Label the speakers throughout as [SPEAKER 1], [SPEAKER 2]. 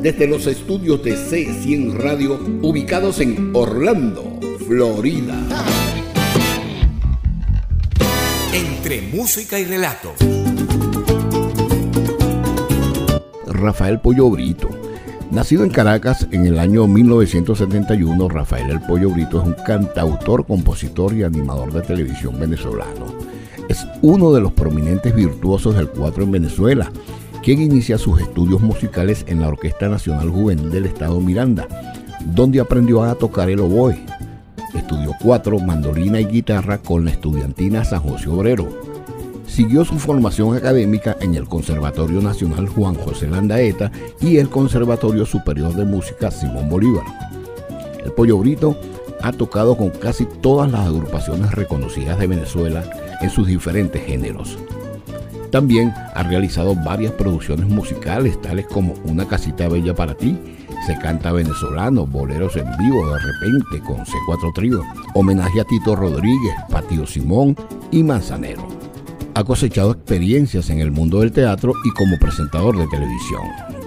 [SPEAKER 1] desde los estudios de C100 Radio ubicados en Orlando, Florida.
[SPEAKER 2] Entre música y relato.
[SPEAKER 1] Rafael Pollo Brito. Nacido en Caracas en el año 1971, Rafael El Pollo Brito es un cantautor, compositor y animador de televisión venezolano. Es uno de los prominentes virtuosos del cuatro en Venezuela quien inicia sus estudios musicales en la Orquesta Nacional Juvenil del Estado Miranda, donde aprendió a tocar el oboe. Estudió cuatro, mandolina y guitarra con la estudiantina San José Obrero. Siguió su formación académica en el Conservatorio Nacional Juan José Landaeta y el Conservatorio Superior de Música Simón Bolívar. El Pollo Brito ha tocado con casi todas las agrupaciones reconocidas de Venezuela en sus diferentes géneros. También ha realizado varias producciones musicales, tales como Una casita bella para ti, Se canta venezolano, Boleros en vivo de repente con C4 Trío, Homenaje a Tito Rodríguez, Patio Simón y Manzanero. Ha cosechado experiencias en el mundo del teatro y como presentador de televisión.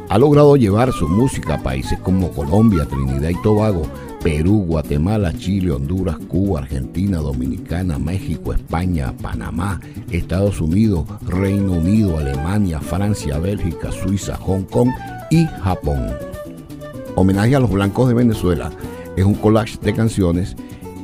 [SPEAKER 1] Ha logrado llevar su música a países como Colombia, Trinidad y Tobago, Perú, Guatemala, Chile, Honduras, Cuba, Argentina, Dominicana, México, España, Panamá, Estados Unidos, Reino Unido, Alemania, Francia, Bélgica, Suiza, Hong Kong y Japón. Homenaje a los blancos de Venezuela es un collage de canciones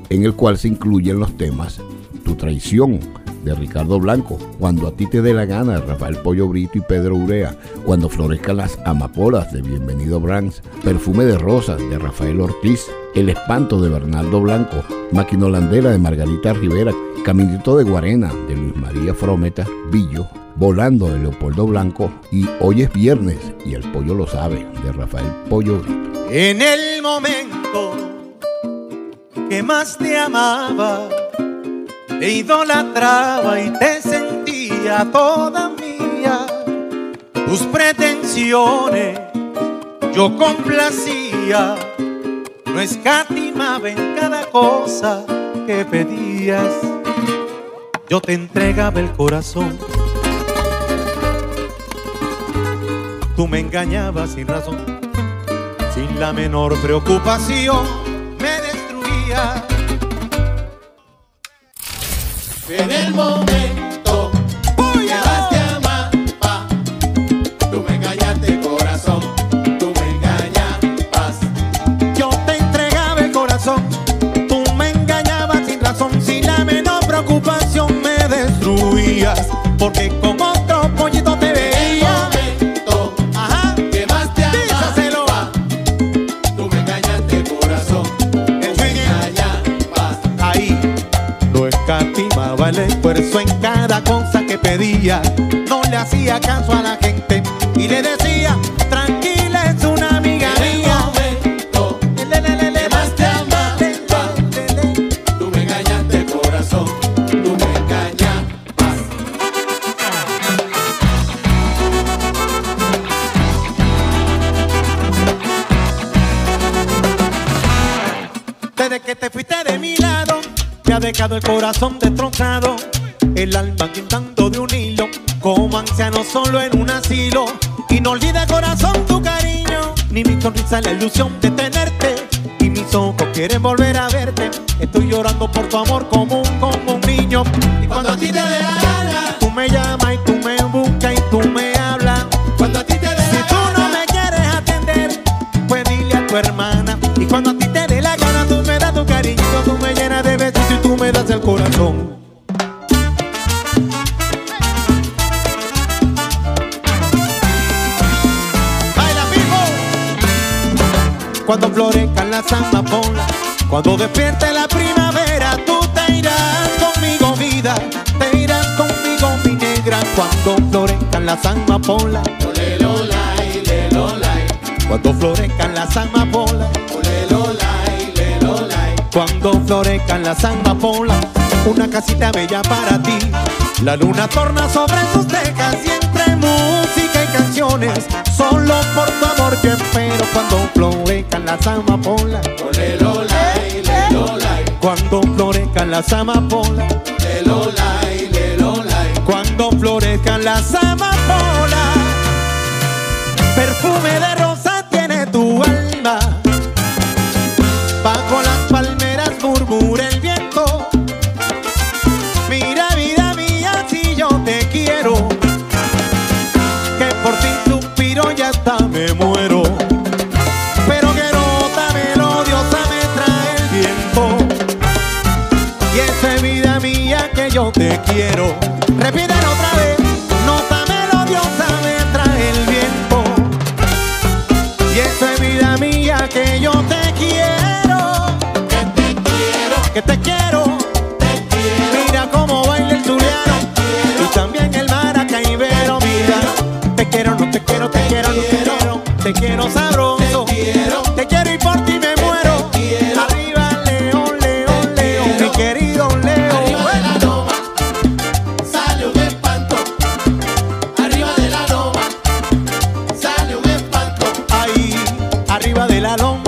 [SPEAKER 1] en el cual se incluyen los temas Tu traición, de Ricardo Blanco, Cuando a ti te dé la gana de Rafael Pollo Brito y Pedro Urea, Cuando florezcan las amapolas de Bienvenido Brands, Perfume de Rosas de Rafael Ortiz, El espanto de Bernardo Blanco, Máquina Holandera de Margarita Rivera, Caminito de Guarena de Luis María Frometa, Villo, Volando de Leopoldo Blanco y Hoy es viernes y el pollo lo sabe de Rafael Pollo.
[SPEAKER 3] En el momento que más te amaba te idolatraba y te sentía toda mía. Tus pretensiones yo complacía, no escatimaba en cada cosa que pedías. Yo te entregaba el corazón. Tú me engañabas sin razón, sin la menor preocupación, me destruías en el momento corazón destrozado, el alma quintando de un hilo, como anciano solo en un asilo. Y no olvida corazón tu cariño, ni mi sonrisa la ilusión de tenerte. Y mis ojos quieren volver a verte. Estoy llorando por tu amor como un, como un niño. Cuando florezcan las amapolas, cuando despierte la primavera, tú te irás conmigo, vida, te irás conmigo, mi negra. Cuando florezcan las amapolas. Cuando florezcan las amapolas. Cuando florezcan las amapolas, una casita bella para ti. La luna torna sobre sus tejas y entre música y canciones Solo por tu amor yo espero cuando florezcan las amapolas. Ole Lola, le Lola. Cuando florezcan las amapolas. Le Lola, le Lola. Cuando florezcan las
[SPEAKER 4] amapolas. Perfume de
[SPEAKER 3] rosa te
[SPEAKER 2] quiero. salón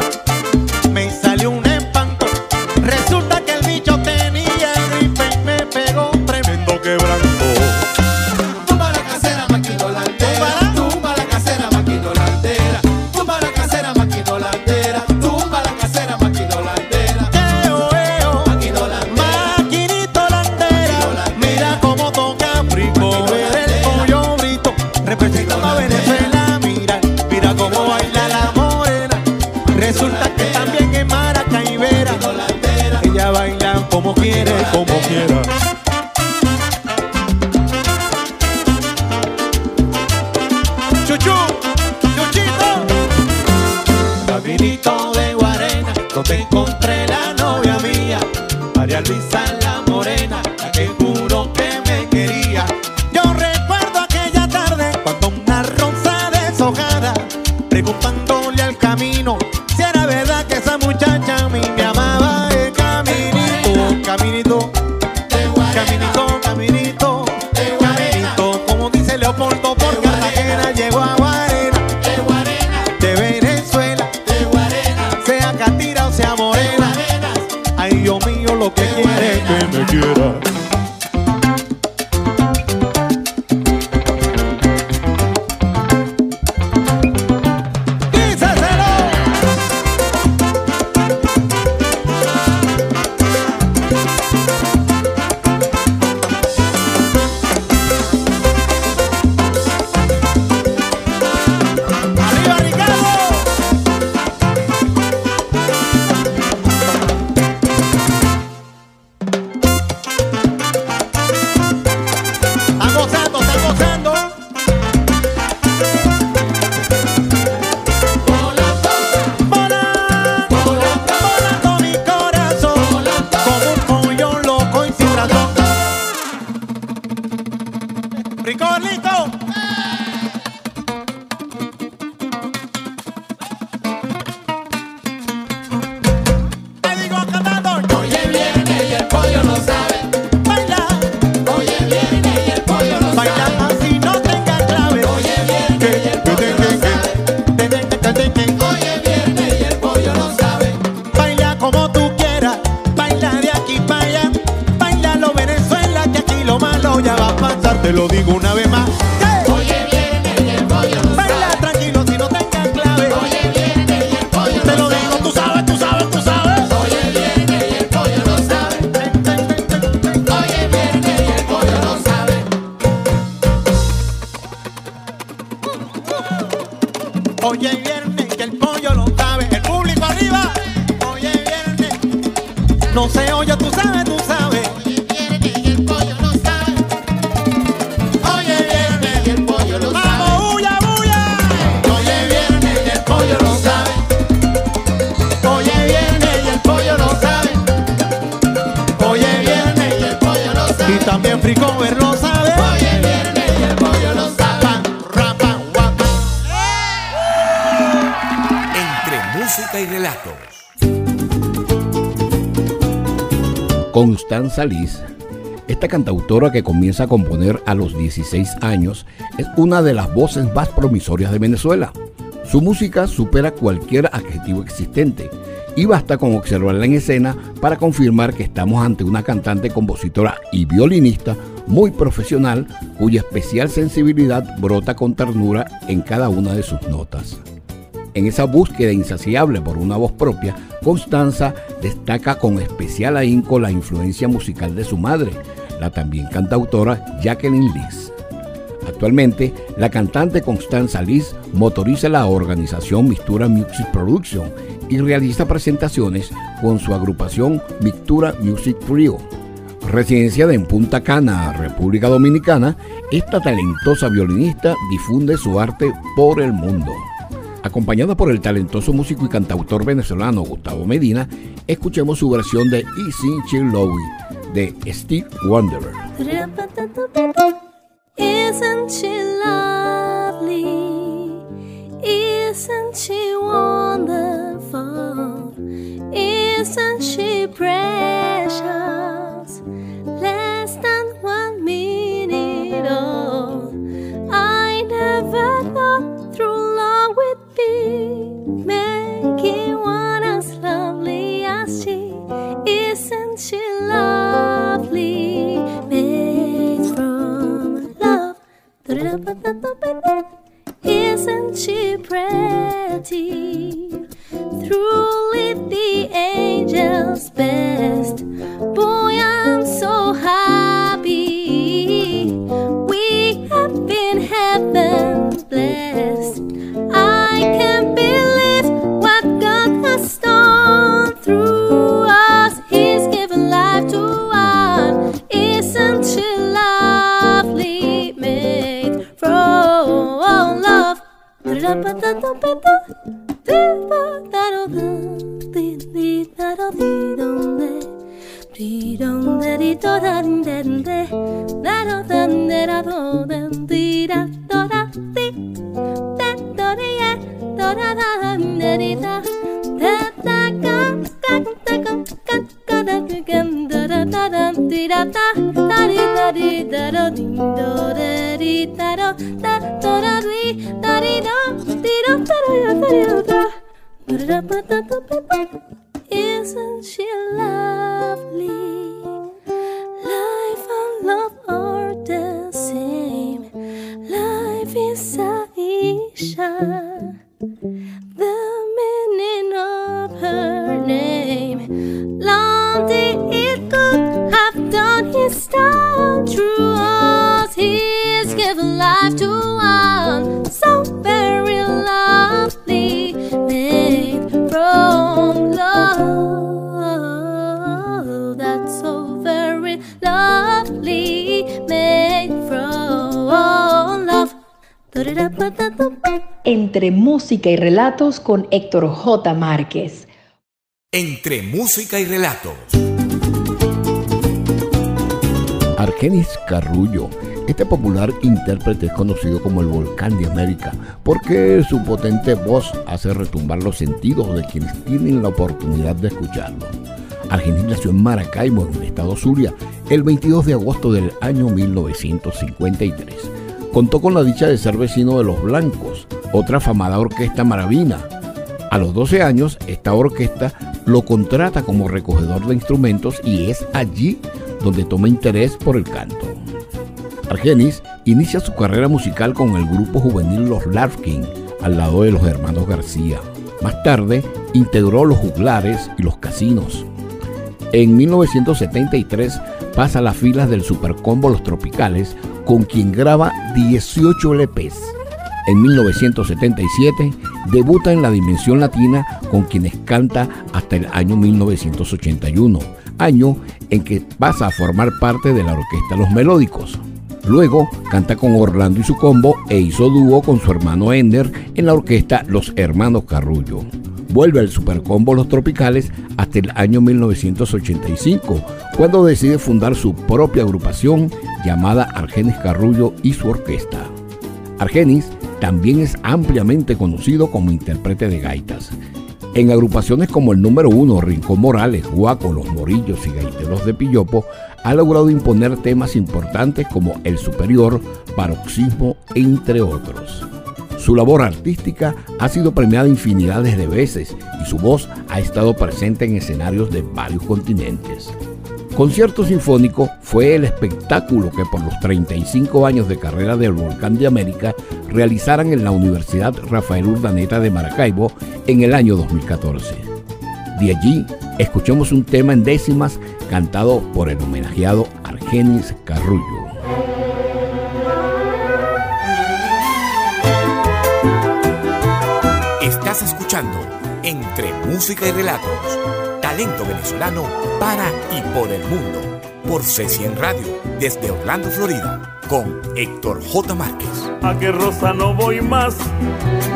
[SPEAKER 1] Constanza Liz, esta cantautora que comienza a componer a los 16 años, es una de las voces más promisorias de Venezuela. Su música supera cualquier adjetivo existente y basta con observarla en escena para confirmar que estamos ante una cantante, compositora y violinista muy profesional cuya especial sensibilidad brota con ternura en cada una de sus notas. En esa búsqueda insaciable por una voz propia, Constanza destaca con especial ahínco la influencia musical de su madre, la también cantautora Jacqueline Liz. Actualmente, la cantante Constanza Liz motoriza la organización Mixtura Music Production y realiza presentaciones con su agrupación Mixtura Music Trio. Residenciada en Punta Cana, República Dominicana, esta talentosa violinista difunde su arte por el mundo. Acompañada por el talentoso músico y cantautor venezolano Gustavo Medina, escuchemos su versión de Easy Chill Lowy de Steve Wonder.
[SPEAKER 5] Isn't she lovely? Isn't she wonderful? Isn't she precious? Less than one be making one as lovely as she isn't she lovely made from love. Isn't she pretty? Truly the angel's best
[SPEAKER 6] música y relatos con Héctor J. Márquez.
[SPEAKER 2] Entre música y relatos.
[SPEAKER 1] Argenis Carrullo. Este popular intérprete es conocido como el volcán de América porque su potente voz hace retumbar los sentidos de quienes tienen la oportunidad de escucharlo. Argenis nació en Maracaibo, en el estado Zulia, el 22 de agosto del año 1953. Contó con la dicha de ser vecino de Los Blancos, otra afamada orquesta maravina. A los 12 años, esta orquesta lo contrata como recogedor de instrumentos y es allí donde toma interés por el canto. Argenis inicia su carrera musical con el grupo juvenil Los Larkin, al lado de los hermanos García. Más tarde, integró los juglares y los casinos. En 1973 pasa a las filas del supercombo Los Tropicales, con quien graba 18 LPs. En 1977 debuta en la Dimensión Latina con quienes canta hasta el año 1981, año en que pasa a formar parte de la orquesta Los Melódicos. Luego canta con Orlando y su combo e hizo dúo con su hermano Ender en la orquesta Los Hermanos Carrullo. Vuelve al Supercombo Los Tropicales hasta el año 1985, cuando decide fundar su propia agrupación llamada Argenis Carrullo y su orquesta. Argenis también es ampliamente conocido como intérprete de gaitas. En agrupaciones como el número uno, Rincón Morales, Guaco, Los Morillos y Gaiteros de Pillopo, ha logrado imponer temas importantes como El Superior, Paroxismo, entre otros. Su labor artística ha sido premiada infinidades de veces y su voz ha estado presente en escenarios de varios continentes. Concierto Sinfónico fue el espectáculo que por los 35 años de carrera del Volcán de América realizaran en la Universidad Rafael Urdaneta de Maracaibo en el año 2014. De allí, escuchamos un tema en décimas cantado por el homenajeado Argenis Carrullo.
[SPEAKER 2] Estás escuchando Entre Música y Relatos, talento venezolano para y por el mundo, por C100 Radio, desde Orlando, Florida, con Héctor J. Márquez.
[SPEAKER 7] A que Rosa no voy más,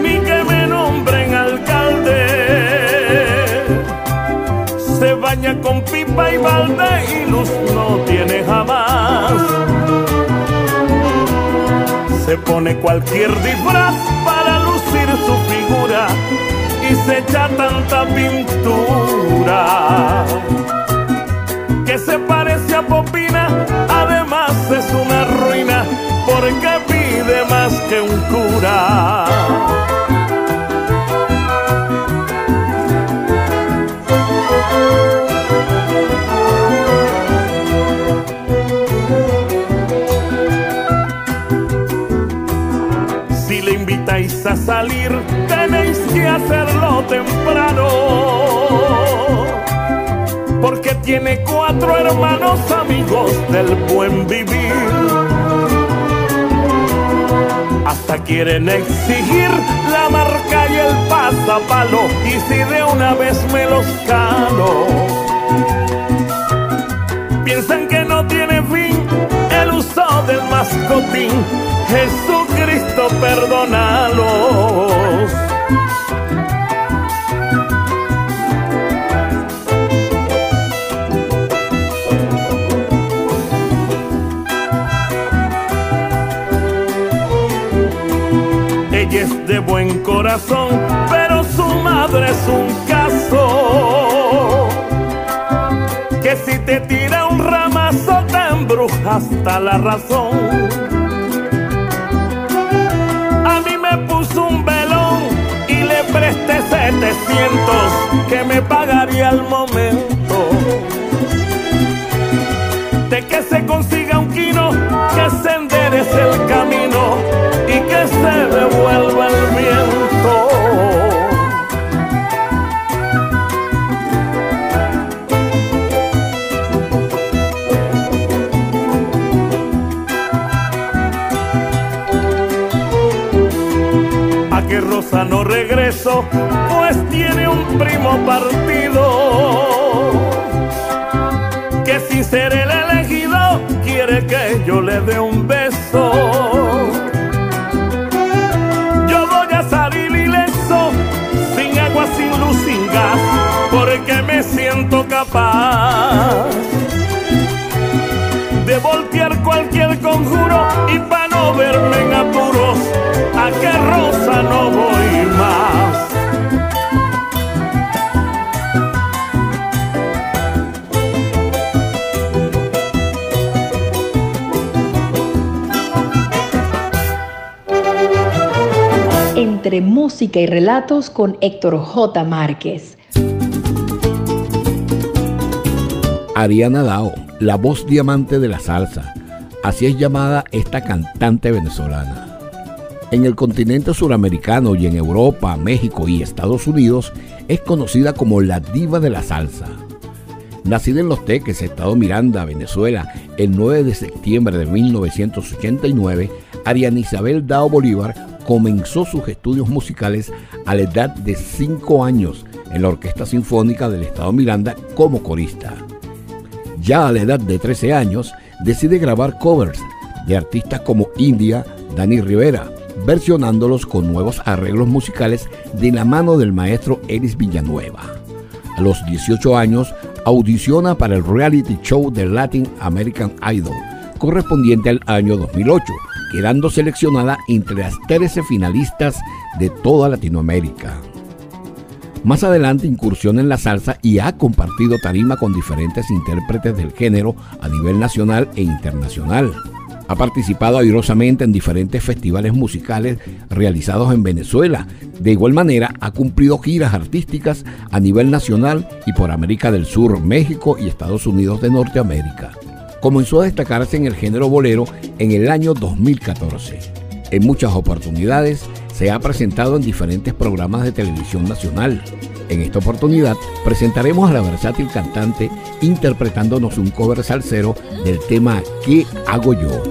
[SPEAKER 7] ni que me nombren alcalde se baña con pipa y balde y luz no tiene jamás. Se pone cualquier disfraz para su figura y se echa tanta pintura que se parece a Popina, además es una ruina porque pide más que un cura. Salir, tenéis que hacerlo temprano. Porque tiene cuatro hermanos amigos del buen vivir. Hasta quieren exigir la marca y el pasapalo. Y si de una vez me los calo, piensan que no del mascotín. Jesucristo, perdónalos. Ella es de buen corazón, pero su madre es un caso. Hasta la razón. preste 700 que me pagaría al momento de que se consiga un quino, que se enderece el camino y que se devuelva el viento. No regreso, pues tiene un primo partido que sin ser el elegido quiere que yo le dé un beso. Yo voy a salir ileso, sin agua, sin luz, sin gas, porque me siento capaz de voltear cualquier conjuro y para no verme en apuros a qué rosa no
[SPEAKER 6] Entre música y relatos con Héctor J. Márquez.
[SPEAKER 1] Ariana Dao, la voz diamante de la salsa. Así es llamada esta cantante venezolana. En el continente suramericano y en Europa, México y Estados Unidos es conocida como la diva de la salsa. Nacida en Los Teques, Estado Miranda, Venezuela, el 9 de septiembre de 1989, Ariana Isabel Dao Bolívar comenzó sus estudios musicales a la edad de 5 años en la Orquesta Sinfónica del Estado Miranda como corista. Ya a la edad de 13 años, decide grabar covers de artistas como India, Dani Rivera, versionándolos con nuevos arreglos musicales de la mano del maestro Eris Villanueva. A los 18 años audiciona para el reality show de Latin American Idol, correspondiente al año 2008, quedando seleccionada entre las 13 finalistas de toda Latinoamérica. Más adelante incursiona en la salsa y ha compartido tarima con diferentes intérpretes del género a nivel nacional e internacional. Ha participado airosamente en diferentes festivales musicales realizados en Venezuela. De igual manera, ha cumplido giras artísticas a nivel nacional y por América del Sur, México y Estados Unidos de Norteamérica. Comenzó a destacarse en el género bolero en el año 2014. En muchas oportunidades se ha presentado en diferentes programas de televisión nacional. En esta oportunidad presentaremos a la versátil cantante interpretándonos un cover salsero del tema ¿Qué hago yo?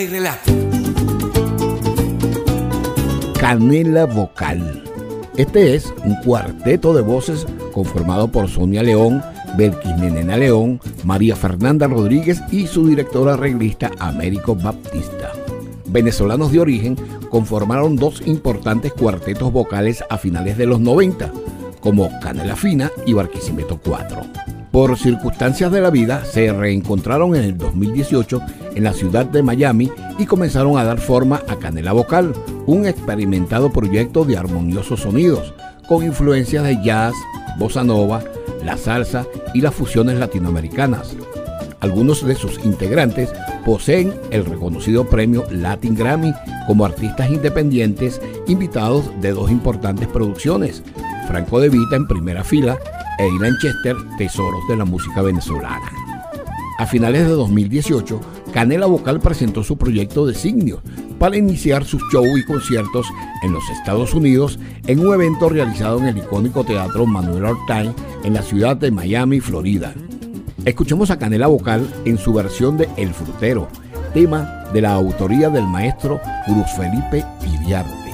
[SPEAKER 5] Y
[SPEAKER 2] relato.
[SPEAKER 1] Canela Vocal. Este es un cuarteto de voces conformado por Sonia León, Belkis Nenena León, María Fernanda Rodríguez y su directora arreglista Américo Baptista. Venezolanos de origen conformaron dos importantes cuartetos vocales a finales de los 90, como Canela Fina y Barquisimeto 4. Por circunstancias de la vida, se reencontraron en el 2018 en la ciudad de Miami y comenzaron a dar forma a Canela Vocal, un experimentado proyecto de armoniosos sonidos, con influencias de jazz, bossa nova, la salsa y las fusiones latinoamericanas. Algunos de sus integrantes poseen el reconocido premio Latin Grammy como artistas independientes invitados de dos importantes producciones, Franco De Vita en primera fila e Ilan Chester, Tesoros de la Música Venezolana. A finales de 2018, Canela Vocal presentó su proyecto Designio para iniciar sus shows y conciertos en los Estados Unidos en un evento realizado en el icónico Teatro Manuel Ortain en la ciudad de Miami, Florida. Escuchemos a Canela Vocal en su versión de El Frutero, tema de la autoría del maestro Cruz Felipe Iriarte.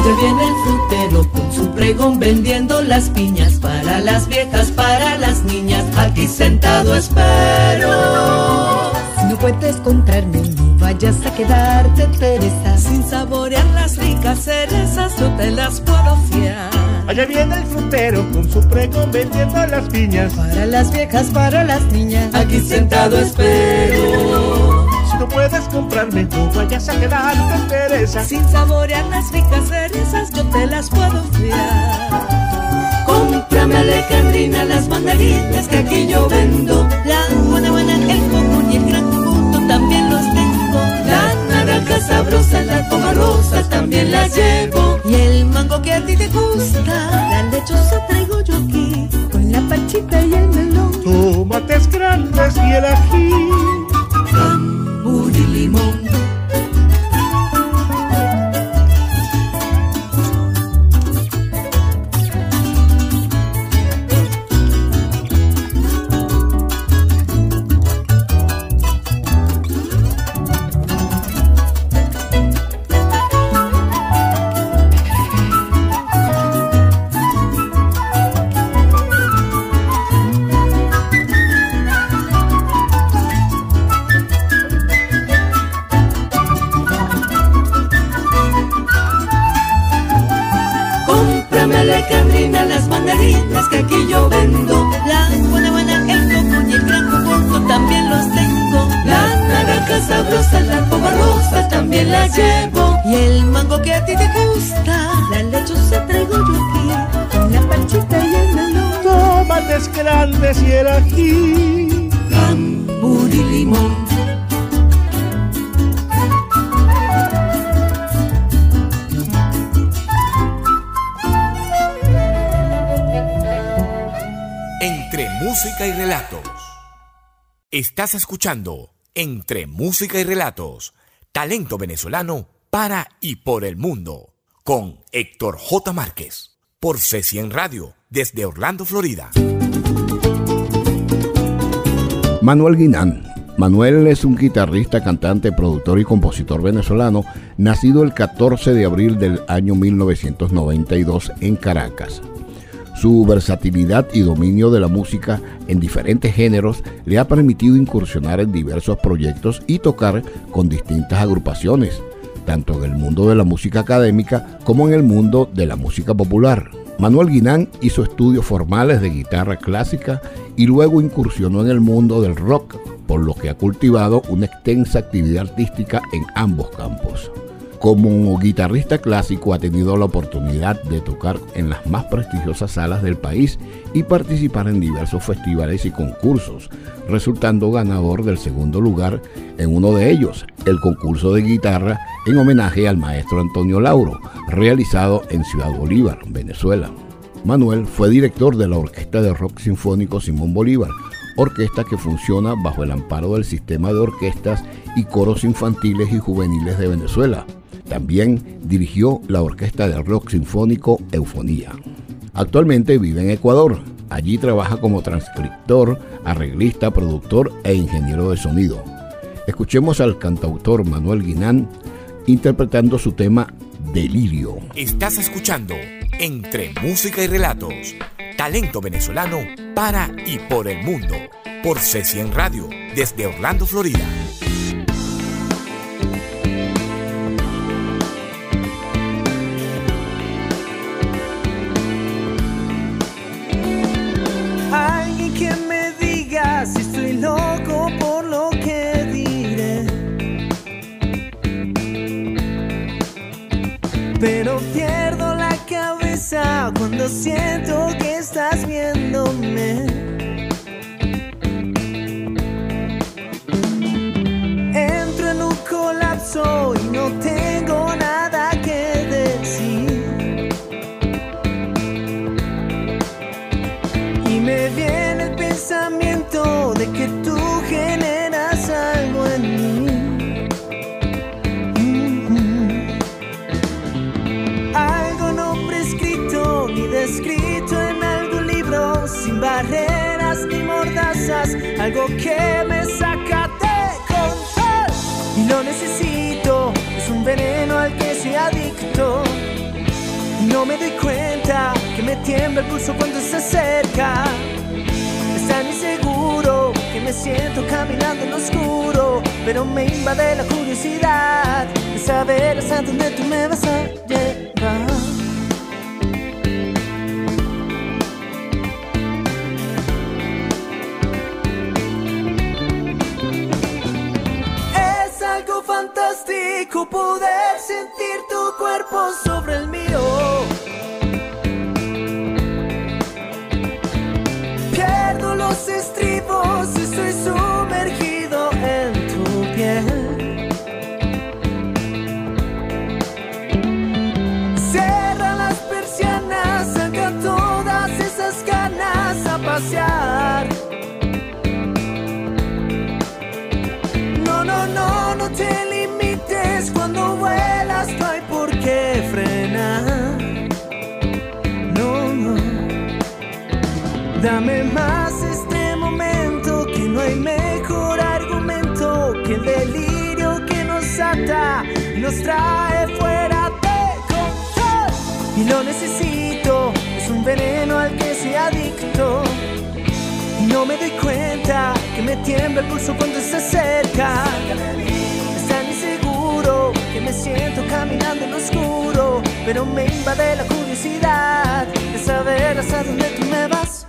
[SPEAKER 8] Allá viene el frutero con su pregón vendiendo las piñas para las viejas, para las niñas. Aquí sentado espero.
[SPEAKER 9] Si no puedes comprarme, no vayas a quedarte, Teresa.
[SPEAKER 8] Sin saborear las ricas cerezas, yo te las puedo fiar.
[SPEAKER 7] Allá viene el frutero con su pregón vendiendo las piñas.
[SPEAKER 9] Para las viejas, para las niñas.
[SPEAKER 8] Aquí sentado espero.
[SPEAKER 7] No puedes comprarme, no vayas a quedarte, Teresa.
[SPEAKER 8] Sin saborear las ricas cerezas, yo te las puedo fiar. Cómprame alejandrina, las mandarinas que aquí yo vendo. La guanábana, el coco y el gran fruto también los tengo. La naranja sabrosa, la coma rosa también la llevo. Y el mango que a ti te gusta,
[SPEAKER 9] La lechosa traigo yo aquí, con la pachita y el melón.
[SPEAKER 7] Tomates grandes y el ají.
[SPEAKER 8] Y limón. La coma rosa también la llevo. Y el mango que a ti te gusta,
[SPEAKER 9] La lechosa traigo yo aquí, con la pachita y el melón.
[SPEAKER 7] Tomates grandes y el ají.
[SPEAKER 8] cambur y limón.
[SPEAKER 2] Entre música y relatos. Estás escuchando Entre música y relatos. Talento venezolano para y por el mundo. Con Héctor J. Márquez. Por C100 Radio. Desde Orlando, Florida.
[SPEAKER 1] Manuel Guinán. Manuel es un guitarrista, cantante, productor y compositor venezolano, nacido el 14 de abril del año 1992 en Caracas. Su versatilidad y dominio de la música en diferentes géneros le ha permitido incursionar en diversos proyectos y tocar con distintas agrupaciones, tanto en el mundo de la música académica como en el mundo de la música popular. Manuel Guinán hizo estudios formales de guitarra clásica y luego incursionó en el mundo del rock, por lo que ha cultivado una extensa actividad artística en ambos campos. Como guitarrista clásico ha tenido la oportunidad de tocar en las más prestigiosas salas del país y participar en diversos festivales y concursos, resultando ganador del segundo lugar en uno de ellos, el concurso de guitarra en homenaje al maestro Antonio Lauro, realizado en Ciudad Bolívar, Venezuela. Manuel fue director de la Orquesta de Rock Sinfónico Simón Bolívar, orquesta que funciona bajo el amparo del sistema de orquestas y coros infantiles y juveniles de Venezuela. También dirigió la Orquesta de Rock Sinfónico Eufonía. Actualmente vive en Ecuador. Allí trabaja como transcriptor, arreglista, productor e ingeniero de sonido. Escuchemos al cantautor Manuel Guinán interpretando su tema Delirio.
[SPEAKER 10] Estás escuchando Entre Música y Relatos, talento venezolano para y por el mundo, por C100 Radio, desde Orlando, Florida.
[SPEAKER 11] Cuando siento que estás viéndome. Necesito, es un veneno al que soy adicto. No me doy cuenta que me tiembla el pulso cuando se acerca. Es tan inseguro que me siento caminando en lo oscuro, pero me invade la curiosidad de saber hasta dónde tú me vas a llevar. Poder sentir tu cuerpo sobre el mío. Lo necesito, es un veneno al que soy adicto. No me doy cuenta que me tiembla el pulso cuando se acerca que me siento caminando en lo oscuro, pero me invade la curiosidad de saber hasta dónde tú me vas.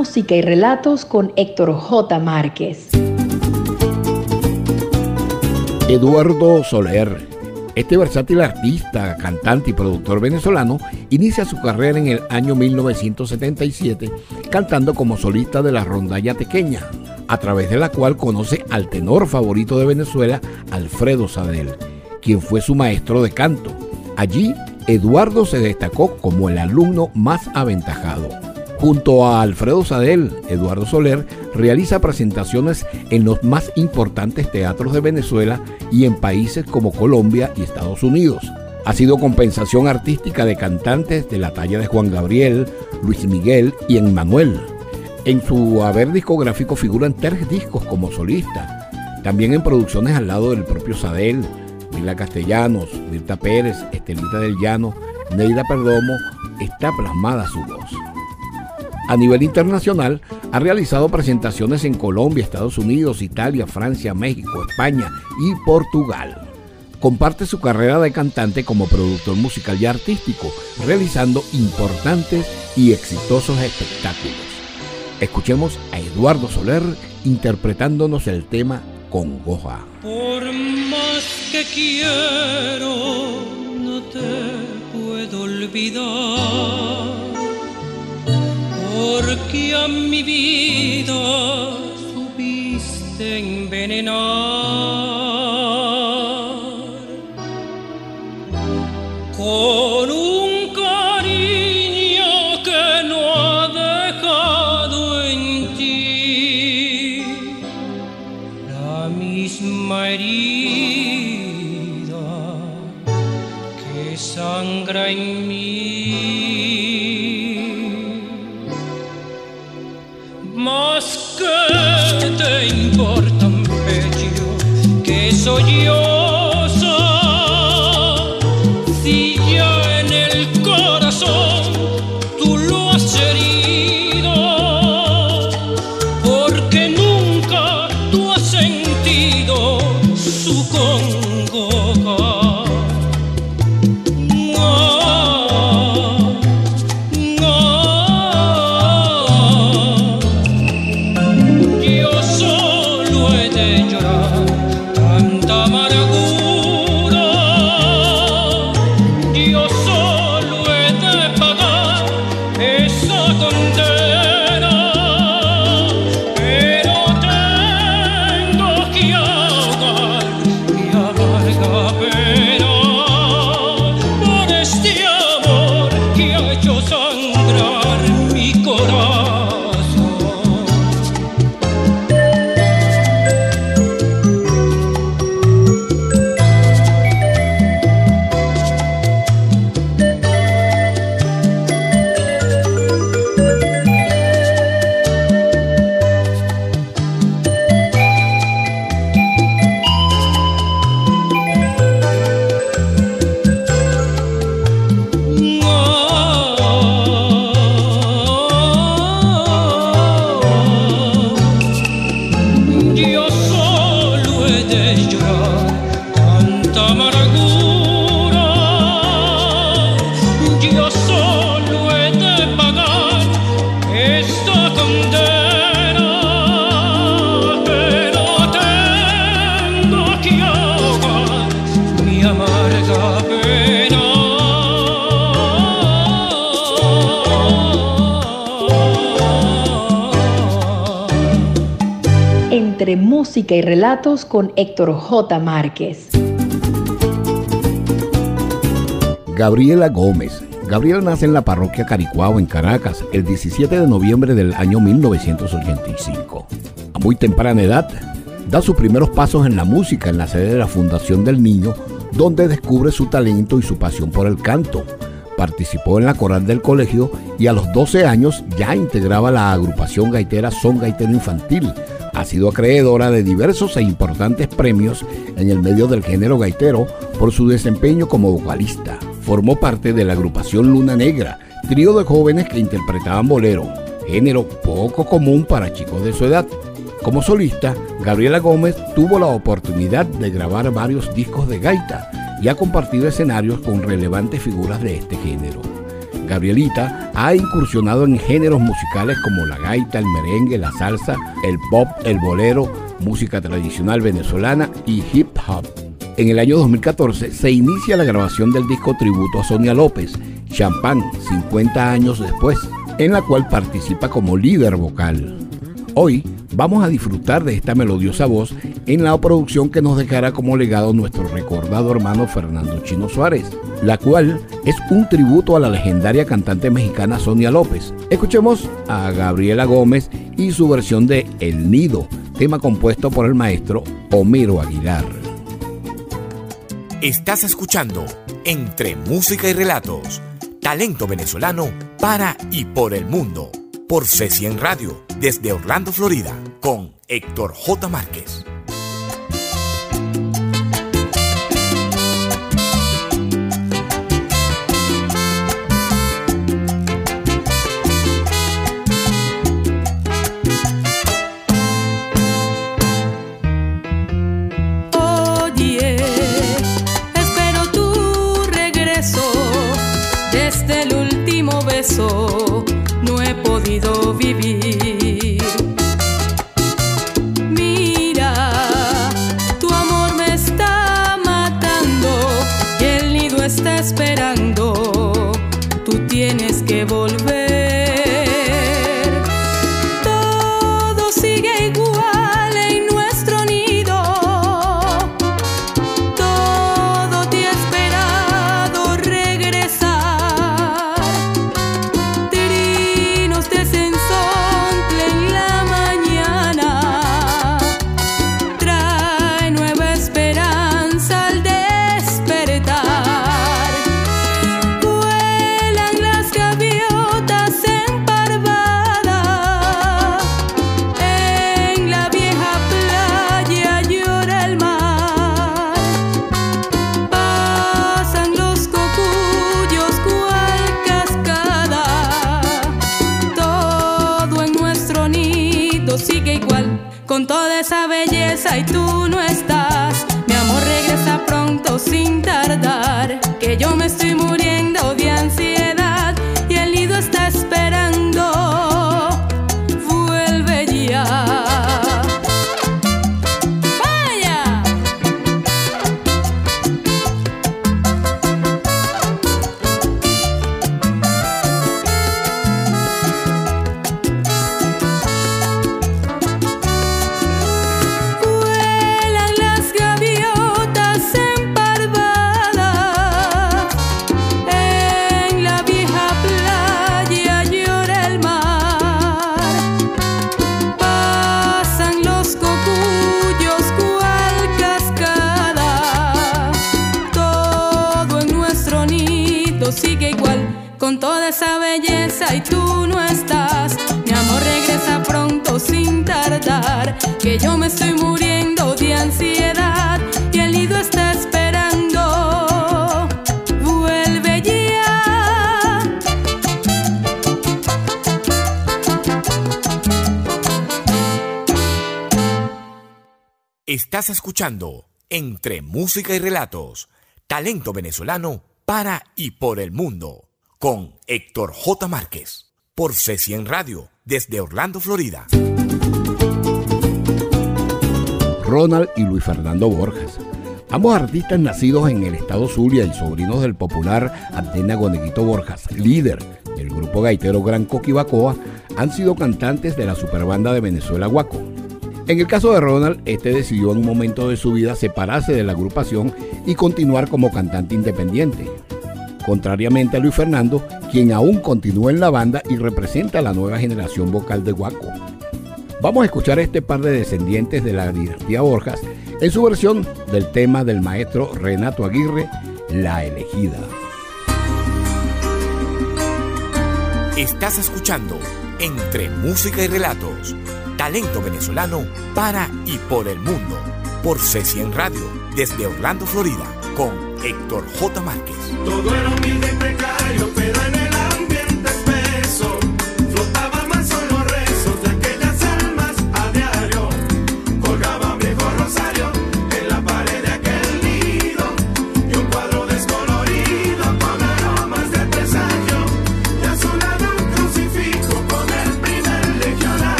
[SPEAKER 6] Música y relatos con Héctor J. Márquez.
[SPEAKER 1] Eduardo Soler Este versátil artista, cantante y productor venezolano inicia su carrera en el año 1977 cantando como solista de la rondalla tequeña, a través de la cual conoce al tenor favorito de Venezuela, Alfredo Sadel, quien fue su maestro de canto. Allí, Eduardo se destacó como el alumno más aventajado. Junto a Alfredo Sadel, Eduardo Soler realiza presentaciones en los más importantes teatros de Venezuela y en países como Colombia y Estados Unidos. Ha sido compensación artística de cantantes de la talla de Juan Gabriel, Luis Miguel y Emmanuel. En su haber discográfico figuran tres discos como solista, también en producciones al lado del propio Sadel, Mila Castellanos, Mirta Pérez, Estelita del Llano, Neida Perdomo, está plasmada su voz. A nivel internacional, ha realizado presentaciones en Colombia, Estados Unidos, Italia, Francia, México, España y Portugal. Comparte su carrera de cantante como productor musical y artístico, realizando importantes y exitosos espectáculos. Escuchemos a Eduardo Soler interpretándonos el tema Congoja.
[SPEAKER 12] Por más que quiero, no te puedo olvidar porque a mi vida subiste envenenar. Con un cariño que no ha dejado en ti la misma herida que sangra en soy yo.
[SPEAKER 6] Música y relatos con Héctor J. Márquez.
[SPEAKER 1] Gabriela Gómez. Gabriela nace en la parroquia Caricuao, en Caracas, el 17 de noviembre del año 1985. A muy temprana edad, da sus primeros pasos en la música en la sede de la Fundación del Niño, donde descubre su talento y su pasión por el canto. Participó en la coral del colegio y a los 12 años ya integraba la agrupación gaitera Son Gaitero Infantil, ha sido acreedora de diversos e importantes premios en el medio del género gaitero por su desempeño como vocalista. Formó parte de la agrupación Luna Negra, trío de jóvenes que interpretaban bolero, género poco común para chicos de su edad. Como solista, Gabriela Gómez tuvo la oportunidad de grabar varios discos de gaita y ha compartido escenarios con relevantes figuras de este género. Gabrielita ha incursionado en géneros musicales como la gaita, el merengue, la salsa, el pop, el bolero, música tradicional venezolana y hip hop. en el año 2014 se inicia la grabación del disco tributo a Sonia López, Champán, 50 años después, en la cual participa como líder vocal. Hoy vamos a disfrutar de esta melodiosa voz en la producción que nos dejará como legado nuestro recordado hermano Fernando Chino Suárez, la cual es un tributo a la legendaria cantante mexicana Sonia López. Escuchemos a Gabriela Gómez y su versión de El Nido, tema compuesto por el maestro Homero Aguilar.
[SPEAKER 2] Estás escuchando Entre Música y Relatos, talento venezolano para y por el mundo, por C100 Radio, desde Orlando, Florida, con Héctor J. Márquez.
[SPEAKER 13] no he podido vivir.
[SPEAKER 2] Escuchando Entre Música y Relatos, talento venezolano para y por el mundo, con Héctor J. Márquez, por C100 Radio, desde Orlando, Florida.
[SPEAKER 1] Ronald y Luis Fernando Borjas. Ambos artistas nacidos en el estado Zulia y sobrinos del popular Atena Goneguito Borjas, líder del grupo gaitero Gran Coquibacoa, han sido cantantes de la superbanda de Venezuela Guaco. En el caso de Ronald, este decidió en un momento de su vida separarse de la agrupación y continuar como cantante independiente. Contrariamente a Luis Fernando, quien aún continúa en la banda y representa a la nueva generación vocal de Guaco. Vamos a escuchar a este par de descendientes de la dinastía Borjas en su versión del tema del maestro Renato Aguirre, La elegida.
[SPEAKER 2] Estás escuchando Entre Música y Relatos talento venezolano para y por el mundo, por C100 Radio, desde Orlando, Florida, con Héctor J. Márquez.
[SPEAKER 14] Todo humilde precario,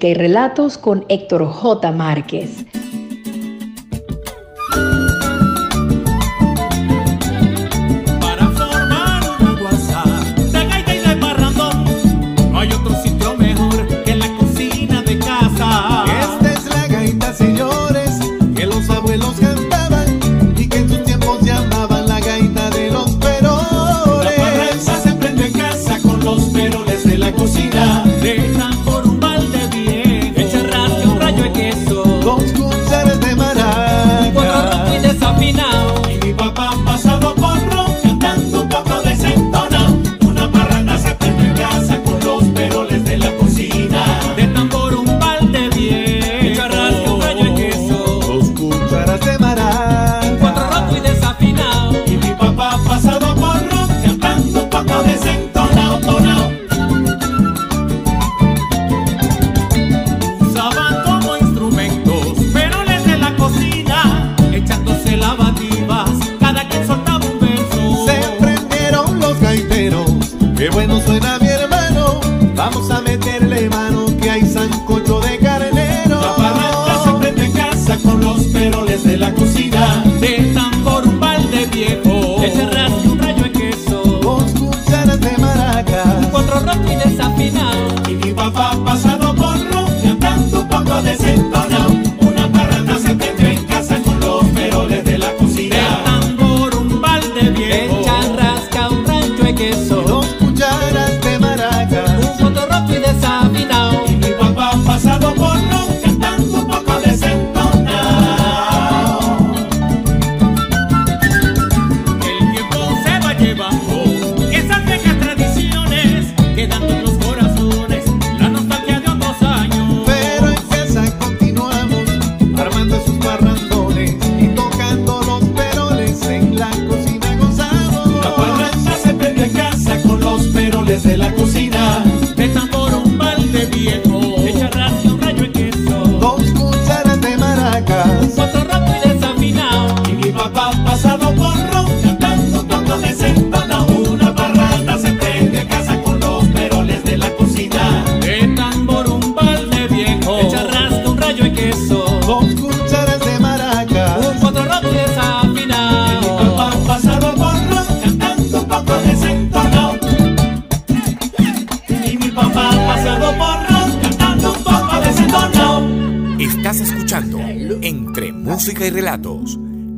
[SPEAKER 14] y
[SPEAKER 15] relatos con Héctor J. Márquez.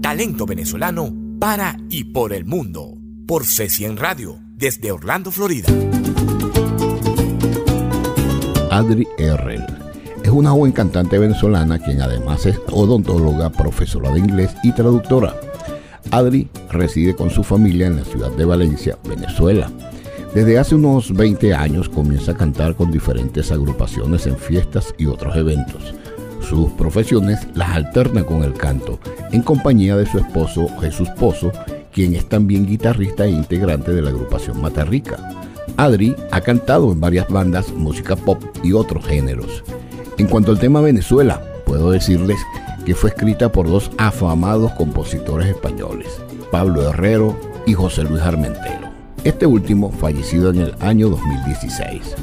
[SPEAKER 2] Talento venezolano para y por el mundo. Por C100 Radio, desde Orlando, Florida.
[SPEAKER 1] Adri Errel. Es una joven cantante venezolana quien además es odontóloga, profesora de inglés y traductora. Adri reside con su familia en la ciudad de Valencia, Venezuela. Desde hace unos 20 años comienza a cantar con diferentes agrupaciones en fiestas y otros eventos. Sus profesiones las alterna con el canto, en compañía de su esposo Jesús Pozo, quien es también guitarrista e integrante de la agrupación Matarrica. Adri ha cantado en varias bandas, música pop y otros géneros. En cuanto al tema Venezuela, puedo decirles que fue escrita por dos afamados compositores españoles, Pablo Herrero y José Luis Armentero. Este último fallecido en el año 2016.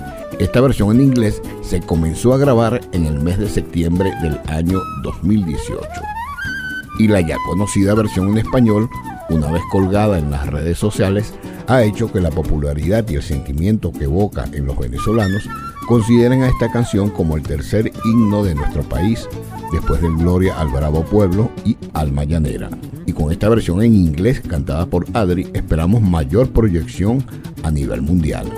[SPEAKER 1] Esta versión en inglés se comenzó a grabar en el mes de septiembre del año 2018. Y la ya conocida versión en español, una vez colgada en las redes sociales, ha hecho que la popularidad y el sentimiento que evoca en los venezolanos consideren a esta canción como el tercer himno de nuestro país, después del Gloria al Bravo Pueblo y Alma Llanera. Y con esta versión en inglés cantada por Adri, esperamos mayor proyección a nivel mundial.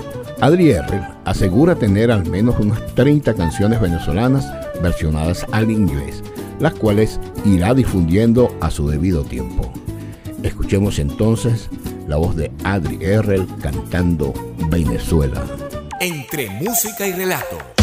[SPEAKER 1] Adri R. asegura tener al menos unas 30 canciones venezolanas versionadas al inglés, las cuales irá difundiendo a su debido tiempo. Escuchemos entonces la voz de Adri R. cantando Venezuela.
[SPEAKER 2] Entre música y relato.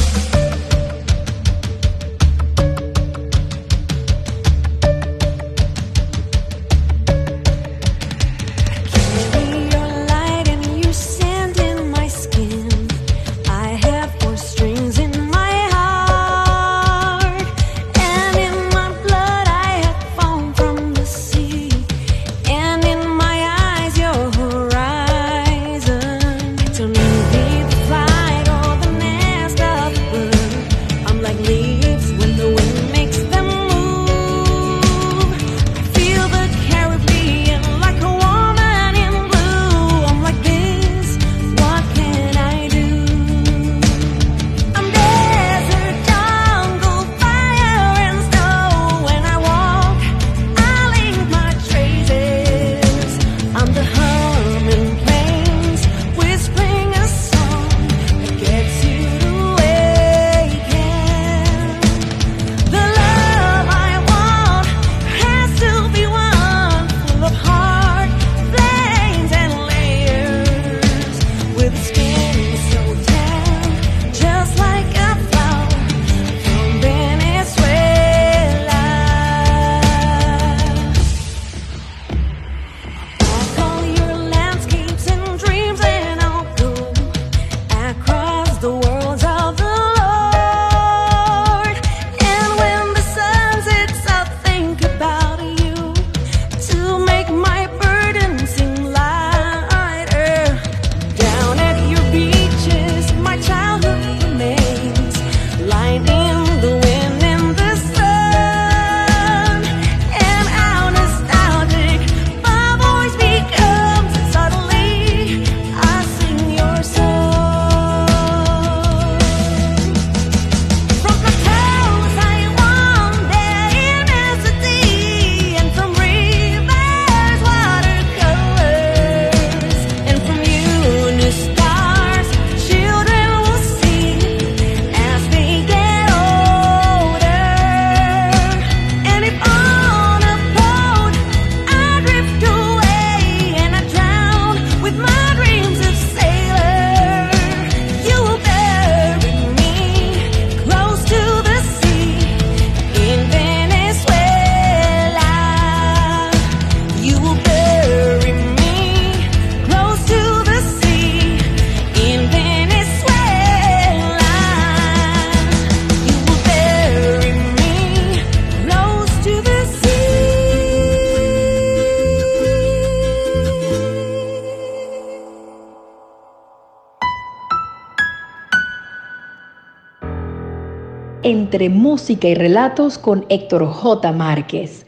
[SPEAKER 6] Entre música y relatos con Héctor J. Márquez.